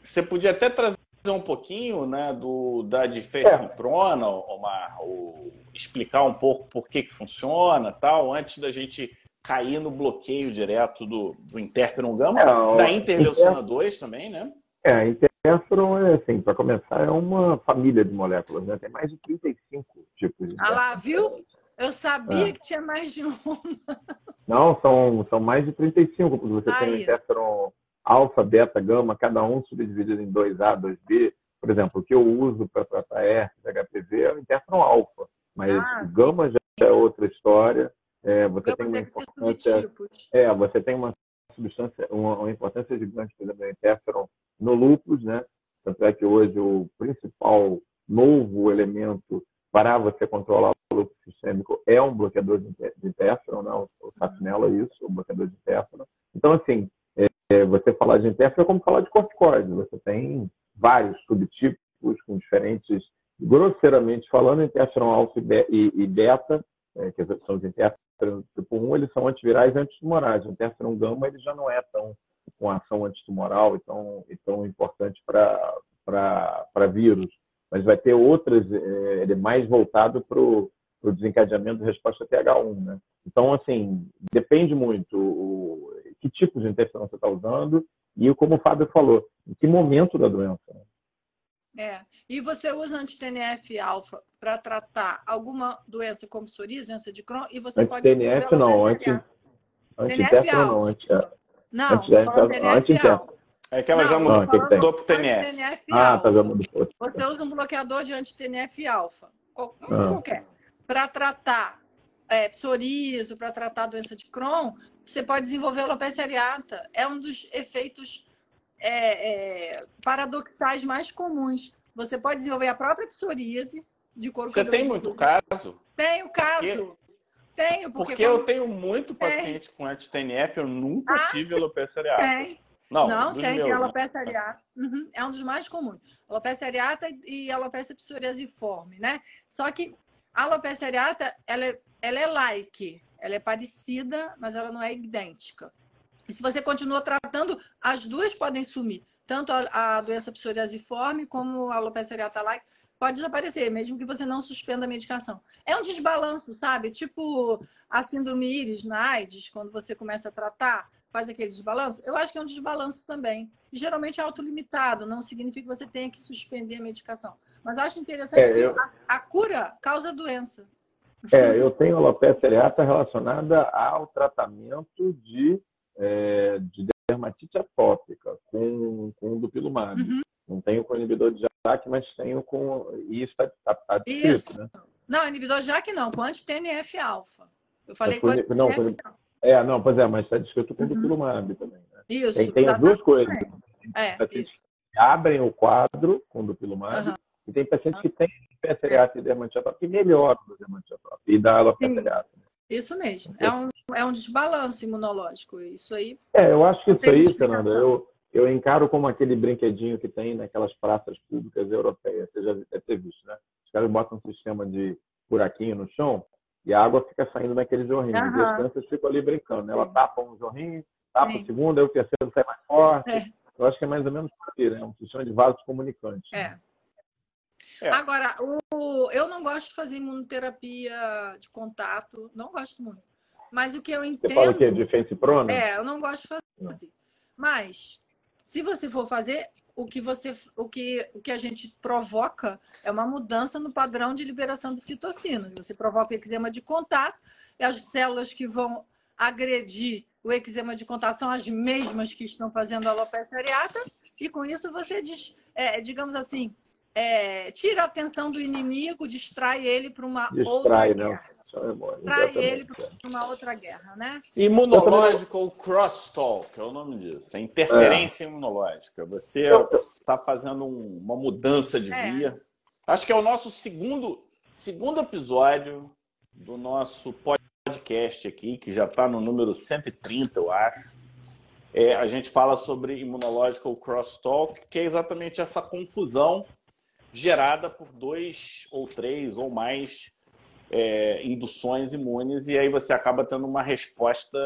você podia até trazer um pouquinho né, do, da difensiprona, é. Omar, o, explicar um pouco por que, que funciona tal, antes da gente cair no bloqueio direto do, do interferon gama, é, da interleucina 2 também, né? É, a interferon, é, assim, para começar, é uma família de moléculas, né? Tem mais de 35 tipos de Ah lá, viu? Eu sabia é. que tinha mais de uma. Não, são, são mais de 35, porque você Aí. tem o interferon alfa, beta, gama, cada um subdividido em 2A, 2B. Por exemplo, o que eu uso para tratar herpes, HPV é o interferon alfa, mas ah, o gama já é outra história. É, você tem uma importância, é, você tem uma substância, uma, uma importância gigante, por exemplo, do interferon no lúpus, né? Tanto é que hoje o principal novo elemento para você controlar o lúpus sistêmico é um bloqueador de interferon, né? o Safnella é isso, o bloqueador de interferon. Então, assim, você falar de interferon é como falar de corticoide. Você tem vários subtipos com diferentes, grosseiramente falando, interferon alfa e beta, é, que são os interferon tipo 1, eles são antivirais e antitumorais. O interferon gama ele já não é tão com ação antitumoral e tão, e tão importante para vírus. Mas vai ter outras, é, ele é mais voltado para o desencadeamento de resposta TH1. Né? Então, assim, depende muito o, que tipo de interferon você está usando e, como o Fábio falou, em que momento da doença. Né? É. E você usa anti-TNF-alfa para tratar alguma doença como psoríase, doença de Crohn, e você anti -TNF, pode... não, anti... Anti-interferon não, anti... Não, anti TNF-alfa. É que ela não, já mudou, não, que mudou para TNF. TNF ah, tá, já mudou. Você usa um bloqueador de anti-TNF-alfa, ah. qualquer, para tratar é, psoríase, para tratar a doença de Crohn, você pode desenvolver alopecia areata. É um dos efeitos é, é, paradoxais mais comuns. Você pode desenvolver a própria psoríase de couro Você tem muito caso? Tenho caso. Porque... Tenho, porque, porque eu tenho muito paciente com anti-TNF, eu nunca ah, tive alopecia areata. Tem. Não, não tem, meus, tem alopecia areata. Uhum, é um dos mais comuns. Alopecia areata e alopecia psoriasiforme, né? Só que a alopecia areata, ela é, ela é like. Ela é parecida, mas ela não é idêntica. E se você continua tratando, as duas podem sumir. Tanto a, a doença psoriasiforme como a alopecia areata like pode desaparecer, mesmo que você não suspenda a medicação. É um desbalanço, sabe? Tipo a síndrome íris na AIDS, quando você começa a tratar, faz aquele desbalanço. Eu acho que é um desbalanço também. E, geralmente é autolimitado, não significa que você tenha que suspender a medicação. Mas acho interessante é, que eu... a, a, cura causa doença. É, eu tenho alopecia areata relacionada ao tratamento de, é, de dermatite atópica com, com dupilumab. Uhum. Não tenho com inibidor de JAK, mas tenho com. E isso está tá, tá descrito, né? Não, inibidor de JAK não, com anti-TNF-alfa. Eu falei é, com anti não, com... É, não, pois é, mas está descrito com uhum. dupilumab também. Né? Isso. Tem, tem as duas coisas. É, pacientes abrem o quadro com dupilumab uhum. E tem pacientes que têm PSRAT e dermatite atópica e melhoram o dermatite atópica e dá alopecia Isso mesmo. É um, é um desbalanço imunológico. Isso aí. É, eu acho que isso aí, Fernanda, eu, eu encaro como aquele brinquedinho que tem naquelas praças públicas europeias. Você já deve ter visto, né? Os caras botam um sistema de buraquinho no chão e a água fica saindo naquele jorrinho. Uhum. E as crianças ficam ali brincando. Né? Ela tapa um jorrinho, tapa Sim. o segundo, aí o terceiro sai mais forte. É. Eu acho que é mais ou menos por aí, né? Um sistema de vasos comunicantes. É. É. Agora, o, eu não gosto de fazer imunoterapia de contato, não gosto muito. Mas o que eu entendo. Você fala o quê? De fensiprona? É, eu não gosto de fazer. Mas, se você for fazer, o que, você, o, que, o que a gente provoca é uma mudança no padrão de liberação de citocina. Você provoca o eczema de contato, e as células que vão agredir o eczema de contato são as mesmas que estão fazendo a alopecia areata, e com isso você, diz, é, digamos assim, é, tira a atenção do inimigo, distrai ele para uma distrai, outra não. guerra. Trai ele para uma outra guerra, né? Imunológico crosstalk, é o nome disso. É interferência é. imunológica. Você está fazendo um, uma mudança de é. via. Acho que é o nosso segundo, segundo episódio do nosso podcast aqui, que já está no número 130, eu acho. É, a gente fala sobre imunológico crosstalk, que é exatamente essa confusão gerada por dois ou três ou mais é, induções imunes, e aí você acaba tendo uma resposta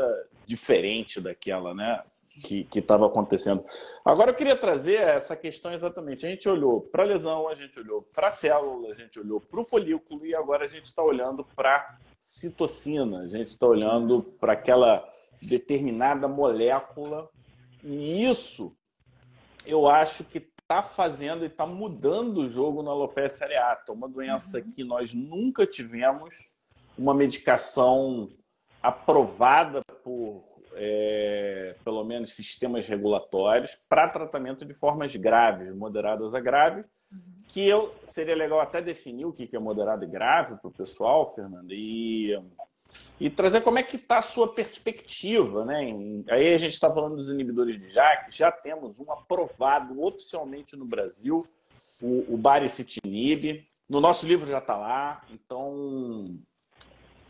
diferente daquela, né? Que estava acontecendo. Agora eu queria trazer essa questão exatamente. A gente olhou para a lesão, a gente olhou para a célula, a gente olhou para o folículo e agora a gente está olhando para citocina, a gente está olhando para aquela determinada molécula. E isso eu acho que está fazendo e está mudando o jogo na alopecia areata, uma doença uhum. que nós nunca tivemos uma medicação aprovada por é, pelo menos sistemas regulatórios para tratamento de formas graves, moderadas a graves, uhum. que eu seria legal até definir o que é moderado e grave para o pessoal, Fernanda, e e trazer como é que está a sua perspectiva, né? Aí a gente está falando dos inibidores de JAK, já temos um aprovado oficialmente no Brasil, o, o baricitinib. No nosso livro já está lá, então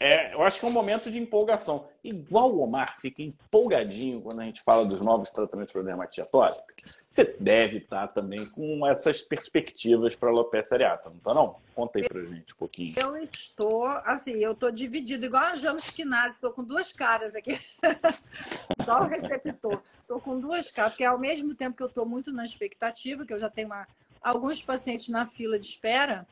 é, eu acho que é um momento de empolgação. Igual o Omar fica empolgadinho quando a gente fala dos novos tratamentos para dermatite atópica, você deve estar também com essas perspectivas para alopecia areata, não está não? Conta aí para gente um pouquinho. Eu estou, assim, eu estou dividido, igual a Jana Spinazzi, estou com duas caras aqui. *laughs* Só o receptor. Estou com duas caras, porque ao mesmo tempo que eu estou muito na expectativa, que eu já tenho uma, alguns pacientes na fila de espera,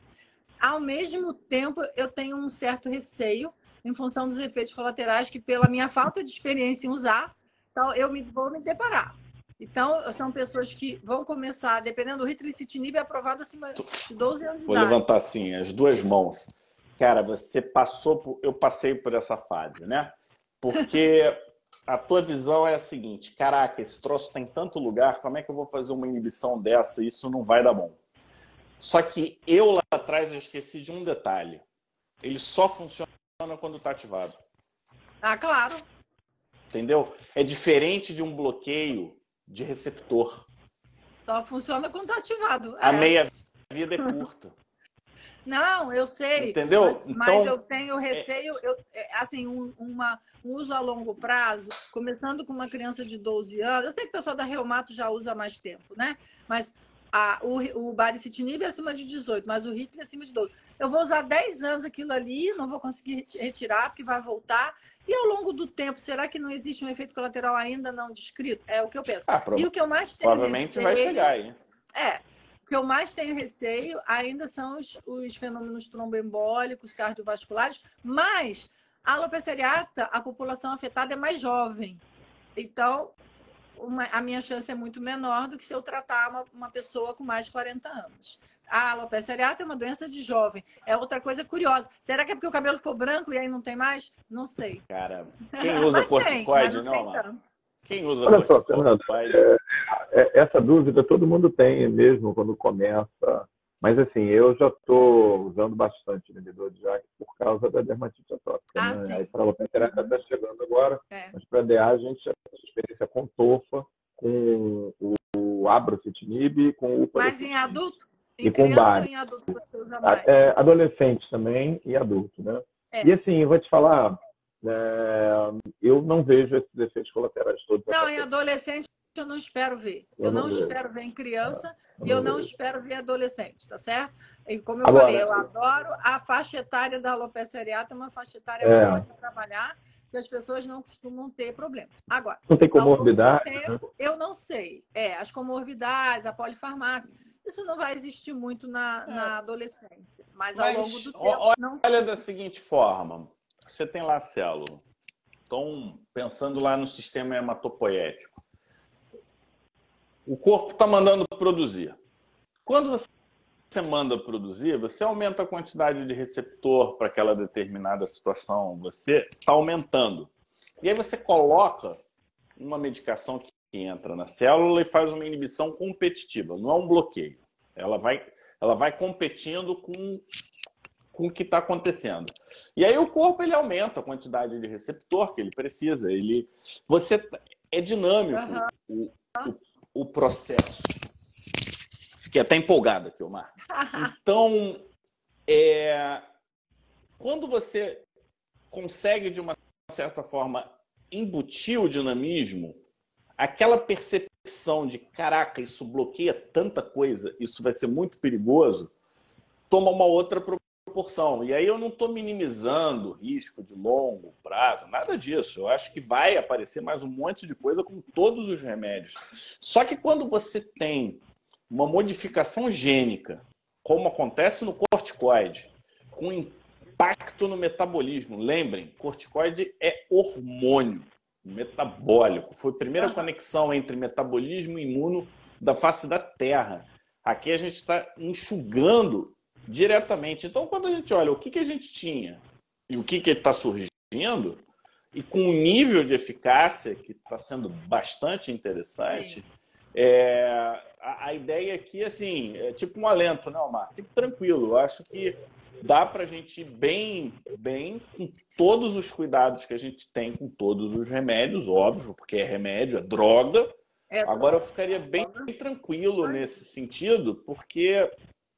ao mesmo tempo eu tenho um certo receio em função dos efeitos colaterais que, pela minha falta de experiência em usar, então eu me, vou me deparar. Então, são pessoas que vão começar, dependendo do ritlicitinib, é aprovado acima de 12 anos de Vou levantar assim, as duas mãos. Cara, você passou por... Eu passei por essa fase, né? Porque a tua visão é a seguinte, caraca, esse troço tem tanto lugar, como é que eu vou fazer uma inibição dessa? Isso não vai dar bom. Só que eu lá atrás eu esqueci de um detalhe. Ele só funciona quando está ativado. Ah, claro. Entendeu? É diferente de um bloqueio de receptor. Só funciona quando está ativado. A é. meia vida é curta. *laughs* Não, eu sei. Entendeu? Mas, então, mas eu tenho receio, eu, é, assim, um, uma, um uso a longo prazo, começando com uma criança de 12 anos. Eu sei que o pessoal da Reumato já usa mais tempo, né? Mas a, o, o baricitinib é acima de 18, mas o Hitler é acima de 12. Eu vou usar 10 anos aquilo ali, não vou conseguir retirar, porque vai voltar. E ao longo do tempo, será que não existe um efeito colateral ainda não descrito? É o que eu penso. Ah, e o que eu mais tenho Provavelmente receio, vai chegar aí. É. O que eu mais tenho receio ainda são os, os fenômenos tromboembólicos, cardiovasculares, mas a alopecia areata, a população afetada é mais jovem. Então, uma, a minha chance é muito menor do que se eu tratar uma, uma pessoa com mais de 40 anos. A alopecia areata é uma doença de jovem. É outra coisa curiosa. Será que é porque o cabelo ficou branco e aí não tem mais? Não sei. Cara, *laughs* quem usa corticoide, não, não Quem usa Olha corticoide? Só, é, é, essa dúvida todo mundo tem mesmo quando começa mas assim, eu já estou usando bastante inibidor de JAK por causa da dermatite atópica. Ah, né? Aí para a alopecia está chegando agora, é. mas para DA a gente já tem experiência com abrocitinib, com o Mas em adulto? Em e com base. em adulto? É, adolescente também e adulto, né? É. E assim, eu vou te falar, é, eu não vejo esses efeitos colaterais todos. Não, em adolescente eu não espero ver. Eu, eu não, não espero ver em criança é, e eu não espero ver adolescente, tá certo? E como eu Agora, falei, eu adoro a faixa etária da alopecia areata, é uma faixa etária é. trabalhar, que as pessoas não costumam ter problema. Agora, não tem comorbidade? Tempo, né? Eu não sei. É, as comorbidades, a polifarmácia, isso não vai existir muito na, é. na adolescência. Mas, mas, ao longo do tempo. Olha, não... olha da seguinte forma: você tem lá a célula. Então, pensando lá no sistema hematopoético o corpo está mandando produzir. Quando você manda produzir, você aumenta a quantidade de receptor para aquela determinada situação. Você está aumentando. E aí você coloca uma medicação que entra na célula e faz uma inibição competitiva. Não é um bloqueio. Ela vai, ela vai competindo com, com o que está acontecendo. E aí o corpo ele aumenta a quantidade de receptor que ele precisa. Ele, você é dinâmico. Uhum. O, o o processo. Fiquei até empolgado aqui, Omar. Então, é, quando você consegue, de uma certa forma, embutir o dinamismo, aquela percepção de caraca, isso bloqueia tanta coisa, isso vai ser muito perigoso, toma uma outra proporção. E aí eu não estou minimizando risco de longo prazo, nada disso. Eu acho que vai aparecer mais um monte de coisa com todos os remédios. Só que quando você tem uma modificação gênica, como acontece no corticoide, com impacto no metabolismo. Lembrem, corticoide é hormônio metabólico. Foi a primeira conexão entre metabolismo e imuno da face da Terra. Aqui a gente está enxugando diretamente. Então, quando a gente olha o que, que a gente tinha e o que está surgindo, e com um nível de eficácia que está sendo bastante interessante, é, a, a, ideia aqui assim, é tipo um alento, né, Omar? Fique tranquilo, eu acho que dá para a gente ir bem, bem com todos os cuidados que a gente tem com todos os remédios, óbvio, porque é remédio, é droga. É Agora eu ficaria bem, bem tranquilo nesse sentido, porque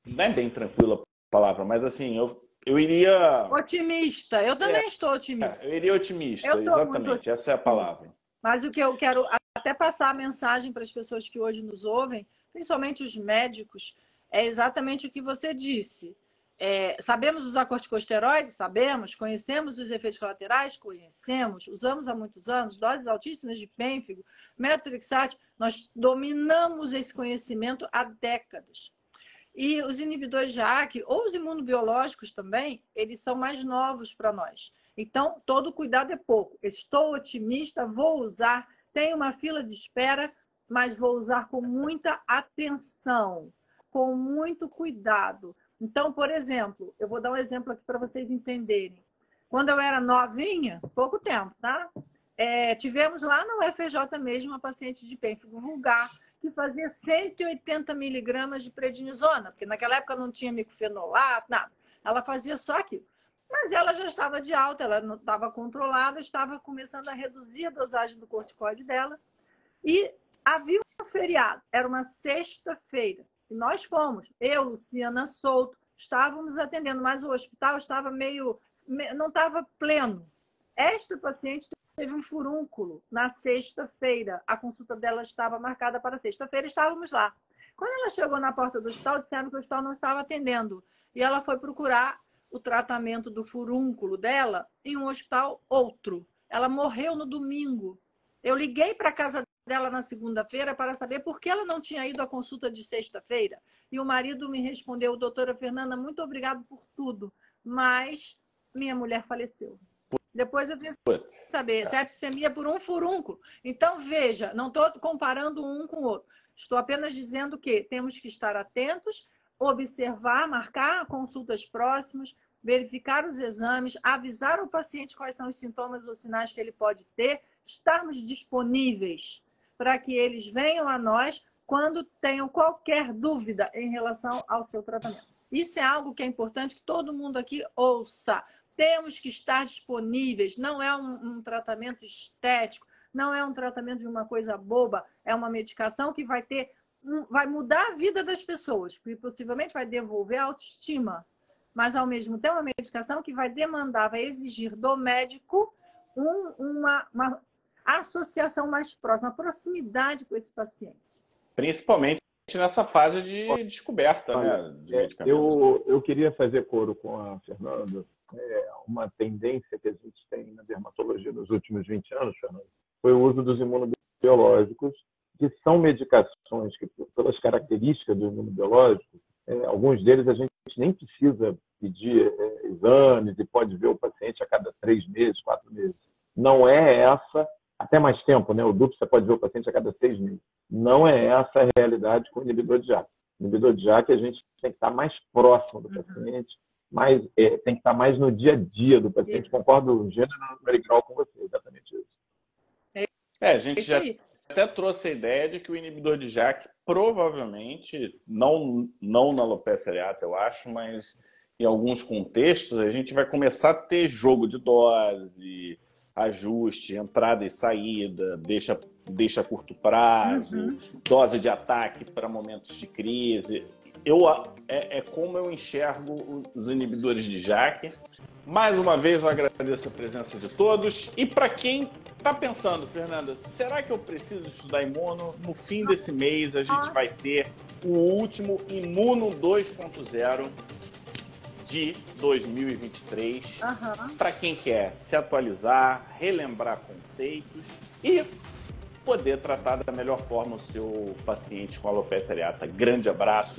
não é bem tranquila a palavra, mas assim, eu, eu iria. Otimista, eu também é, estou otimista. É, eu iria otimista, exatamente, essa é a palavra. Mas o que eu quero até passar a mensagem para as pessoas que hoje nos ouvem, principalmente os médicos, é exatamente o que você disse. É, sabemos usar corticosteroides? Sabemos. Conhecemos os efeitos colaterais? Conhecemos. Usamos há muitos anos doses altíssimas de pênfigo, metrixate. Nós dominamos esse conhecimento há décadas. E os inibidores de ACE, ou os imunobiológicos também, eles são mais novos para nós. Então, todo cuidado é pouco. Estou otimista, vou usar. Tenho uma fila de espera, mas vou usar com muita atenção, com muito cuidado então, por exemplo, eu vou dar um exemplo aqui para vocês entenderem. Quando eu era novinha, pouco tempo, tá? É, tivemos lá no UFJ mesmo uma paciente de pênfigo vulgar que fazia 180 miligramas de prednisona, porque naquela época não tinha micofenolato, nada. Ela fazia só aquilo. Mas ela já estava de alta, ela não estava controlada, estava começando a reduzir a dosagem do corticoide dela. E havia um feriado, era uma sexta-feira. E nós fomos, eu, Luciana Souto, estávamos atendendo, mas o hospital estava meio. não estava pleno. Esta paciente teve um furúnculo na sexta-feira. A consulta dela estava marcada para sexta-feira, estávamos lá. Quando ela chegou na porta do hospital, disseram que o hospital não estava atendendo. E ela foi procurar o tratamento do furúnculo dela em um hospital outro. Ela morreu no domingo. Eu liguei para a casa dela na segunda-feira para saber por que ela não tinha ido à consulta de sexta-feira. E o marido me respondeu, doutora Fernanda, muito obrigado por tudo, mas minha mulher faleceu. Depois eu quis saber, septicemia por um furúnculo. Então, veja, não estou comparando um com o outro. Estou apenas dizendo que temos que estar atentos, observar, marcar consultas próximas, verificar os exames, avisar o paciente quais são os sintomas ou sinais que ele pode ter, estarmos disponíveis para que eles venham a nós quando tenham qualquer dúvida em relação ao seu tratamento. Isso é algo que é importante que todo mundo aqui ouça. Temos que estar disponíveis. Não é um, um tratamento estético, não é um tratamento de uma coisa boba, é uma medicação que vai ter, vai mudar a vida das pessoas, que possivelmente vai devolver a autoestima, mas ao mesmo tempo é uma medicação que vai demandar, vai exigir do médico um, uma, uma a associação mais próxima, proximidade com esse paciente. Principalmente nessa fase de descoberta, né? De é, eu, eu queria fazer coro com a Fernanda. É, uma tendência que a gente tem na dermatologia nos últimos 20 anos, Fernanda, foi o uso dos imunobiológicos, que são medicações que, pelas características do imunobiológico, é, alguns deles a gente nem precisa pedir é, exames e pode ver o paciente a cada três meses, quatro meses. Não é essa até mais tempo, né? O duplo você pode ver o paciente a cada seis meses. Não é essa a realidade com o inibidor de JAK. O inibidor de JAK a gente tem que estar mais próximo do uhum. paciente, mais, é, tem que estar mais no dia a dia do paciente. Concordo gênero numerical com você, exatamente isso. É, a gente já até trouxe a ideia de que o inibidor de JAK provavelmente, não, não na alopecia areata, eu acho, mas em alguns contextos, a gente vai começar a ter jogo de dose, ajuste, entrada e saída, deixa, deixa a curto prazo, uhum. dose de ataque para momentos de crise. Eu, é, é, como eu enxergo os inibidores de JAK. Mais uma vez eu agradeço a presença de todos. E para quem está pensando, Fernanda, será que eu preciso estudar imuno? No fim desse mês a gente vai ter o último Imuno 2.0 de 2023 uhum. para quem quer se atualizar, relembrar conceitos e poder tratar da melhor forma o seu paciente com alopecia areata. Grande abraço